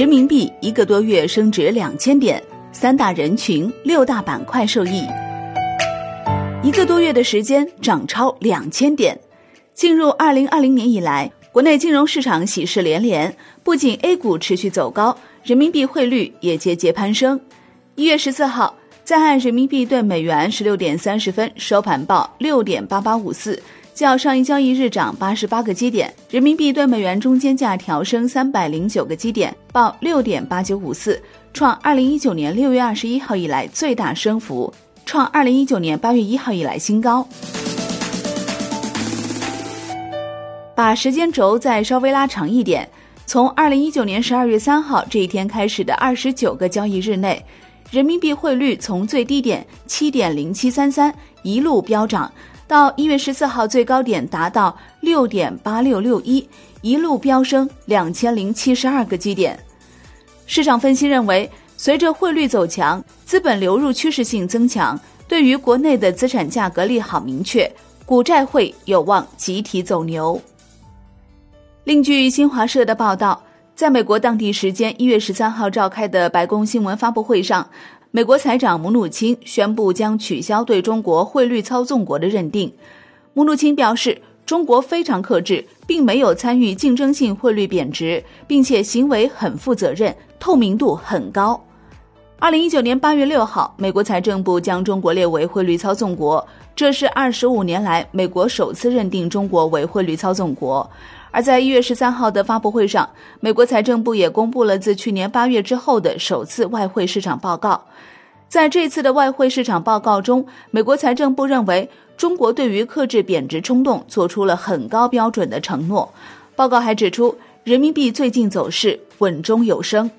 人民币一个多月升值两千点，三大人群、六大板块受益。一个多月的时间涨超两千点。进入二零二零年以来，国内金融市场喜事连连，不仅 A 股持续走高，人民币汇率也节节攀升。一月十四号，在岸人民币对美元十六点三十分收盘报六点八八五四。较上一交易日涨八十八个基点，人民币对美元中间价调升三百零九个基点，报六点八九五四，创二零一九年六月二十一号以来最大升幅，创二零一九年八月一号以来新高。把时间轴再稍微拉长一点，从二零一九年十二月三号这一天开始的二十九个交易日内，人民币汇率从最低点七点零七三三一路飙涨。到一月十四号，最高点达到六点八六六一，一路飙升两千零七十二个基点。市场分析认为，随着汇率走强，资本流入趋势性增强，对于国内的资产价格利好明确，股债会有望集体走牛。另据新华社的报道，在美国当地时间一月十三号召开的白宫新闻发布会上。美国财长姆努钦宣布将取消对中国汇率操纵国的认定。姆努钦表示，中国非常克制，并没有参与竞争性汇率贬值，并且行为很负责任，透明度很高。二零一九年八月六号，美国财政部将中国列为汇率操纵国，这是二十五年来美国首次认定中国为汇率操纵国。而在一月十三号的发布会上，美国财政部也公布了自去年八月之后的首次外汇市场报告。在这次的外汇市场报告中，美国财政部认为中国对于克制贬值冲动做出了很高标准的承诺。报告还指出，人民币最近走势稳中有升。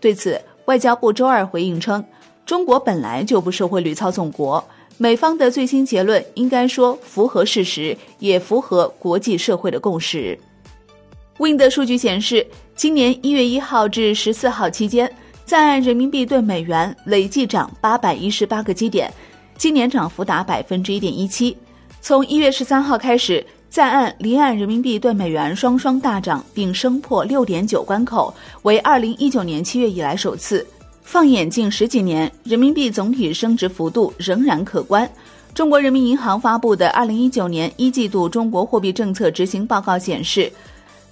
对此，外交部周二回应称，中国本来就不是汇率操纵国。美方的最新结论应该说符合事实，也符合国际社会的共识。Win 的数据显示，今年一月一号至十四号期间，在岸人民币对美元累计涨八百一十八个基点，今年涨幅达百分之一点一七。从一月十三号开始，在岸离岸人民币对美元双双大涨，并升破六点九关口，为二零一九年七月以来首次。放眼近十几年，人民币总体升值幅度仍然可观。中国人民银行发布的二零一九年一季度中国货币政策执行报告显示。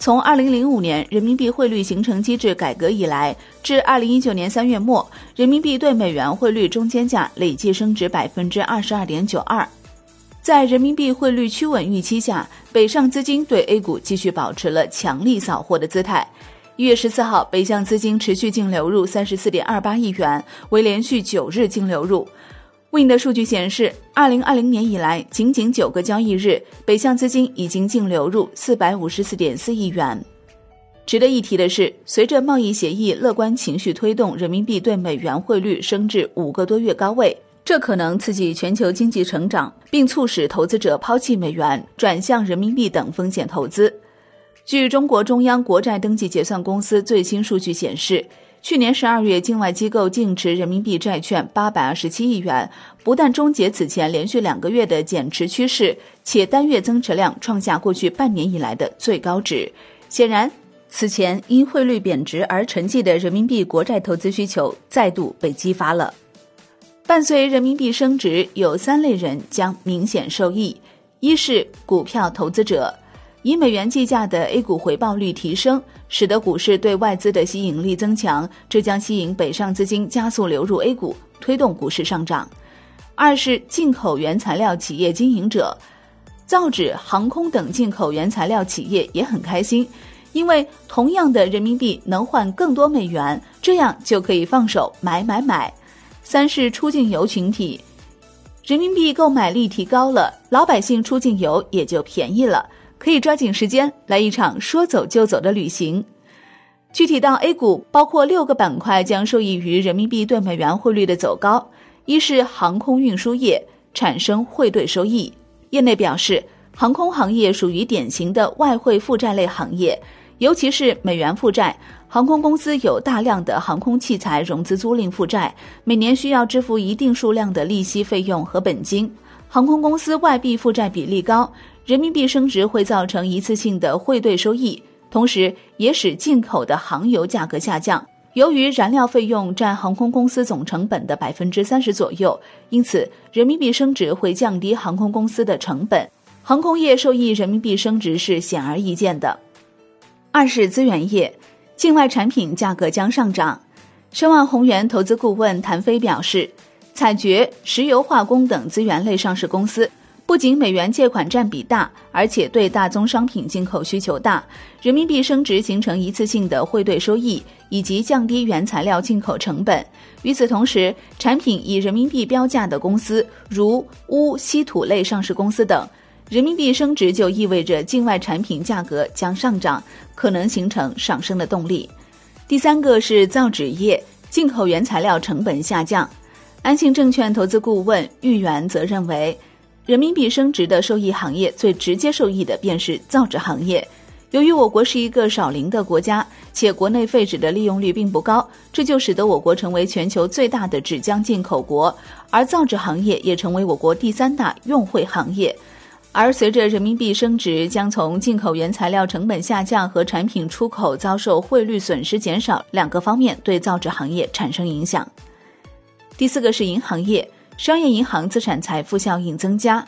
从二零零五年人民币汇率形成机制改革以来，至二零一九年三月末，人民币对美元汇率中间价累计升值百分之二十二点九二。在人民币汇率趋稳预期下，北上资金对 A 股继续保持了强力扫货的姿态。一月十四号，北向资金持续净流入三十四点二八亿元，为连续九日净流入。Win 的数据显示，二零二零年以来，仅仅九个交易日，北向资金已经净流入四百五十四点四亿元。值得一提的是，随着贸易协议乐观情绪推动人民币对美元汇率升至五个多月高位，这可能刺激全球经济成长，并促使投资者抛弃美元，转向人民币等风险投资。据中国中央国债登记结算公司最新数据显示。去年十二月，境外机构净持人民币债券八百二十七亿元，不但终结此前连续两个月的减持趋势，且单月增持量创下过去半年以来的最高值。显然，此前因汇率贬值而沉寂的人民币国债投资需求再度被激发了。伴随人民币升值，有三类人将明显受益：一是股票投资者。以美元计价的 A 股回报率提升，使得股市对外资的吸引力增强，这将吸引北上资金加速流入 A 股，推动股市上涨。二是进口原材料企业经营者，造纸、航空等进口原材料企业也很开心，因为同样的人民币能换更多美元，这样就可以放手买买买。三是出境游群体，人民币购买力提高了，老百姓出境游也就便宜了。可以抓紧时间来一场说走就走的旅行。具体到 A 股，包括六个板块将受益于人民币对美元汇率的走高。一是航空运输业产生汇兑收益，业内表示，航空行业属于典型的外汇负债类行业，尤其是美元负债。航空公司有大量的航空器材融资租赁负债，每年需要支付一定数量的利息费用和本金。航空公司外币负债比例高。人民币升值会造成一次性的汇兑收益，同时也使进口的航油价格下降，由于燃料费用占航空公司总成本的百分之三十左右，因此人民币升值会降低航空公司的成本，航空业受益人民币升值是显而易见的。二是资源业，境外产品价格将上涨。申万宏源投资顾问谭飞表示，采掘、石油化工等资源类上市公司。不仅美元借款占比大，而且对大宗商品进口需求大，人民币升值形成一次性的汇兑收益，以及降低原材料进口成本。与此同时，产品以人民币标价的公司，如钨、稀土类上市公司等，人民币升值就意味着境外产品价格将上涨，可能形成上升的动力。第三个是造纸业，进口原材料成本下降。安信证券投资顾问豫园则认为。人民币升值的受益行业，最直接受益的便是造纸行业。由于我国是一个少零的国家，且国内废纸的利用率并不高，这就使得我国成为全球最大的纸浆进口国，而造纸行业也成为我国第三大用汇行业。而随着人民币升值，将从进口原材料成本下降和产品出口遭受汇率损失减少两个方面对造纸行业产生影响。第四个是银行业。商业银行资产财富效应增加，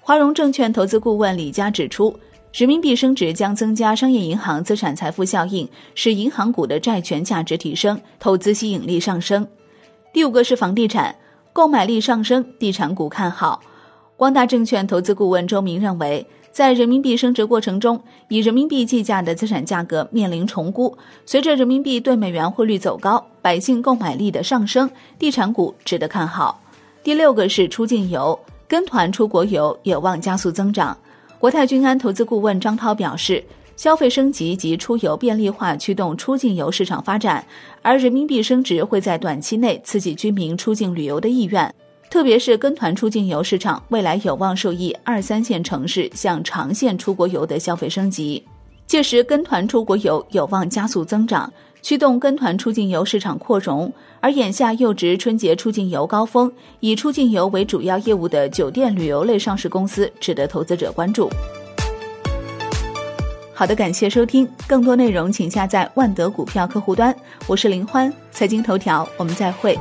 华融证券投资顾问李佳指出，人民币升值将增加商业银行资产财富效应，使银行股的债权价值提升，投资吸引力上升。第五个是房地产，购买力上升，地产股看好。光大证券投资顾问周明认为，在人民币升值过程中，以人民币计价的资产价格面临重估，随着人民币对美元汇率走高，百姓购买力的上升，地产股值得看好。第六个是出境游，跟团出国游有望加速增长。国泰君安投资顾问张涛表示，消费升级及出游便利化驱动出境游市场发展，而人民币升值会在短期内刺激居民出境旅游的意愿，特别是跟团出境游市场，未来有望受益二三线城市向长线出国游的消费升级，届时跟团出国游有望加速增长。驱动跟团出境游市场扩容，而眼下又值春节出境游高峰，以出境游为主要业务的酒店旅游类上市公司值得投资者关注。好的，感谢收听，更多内容请下载万德股票客户端。我是林欢，财经头条，我们再会。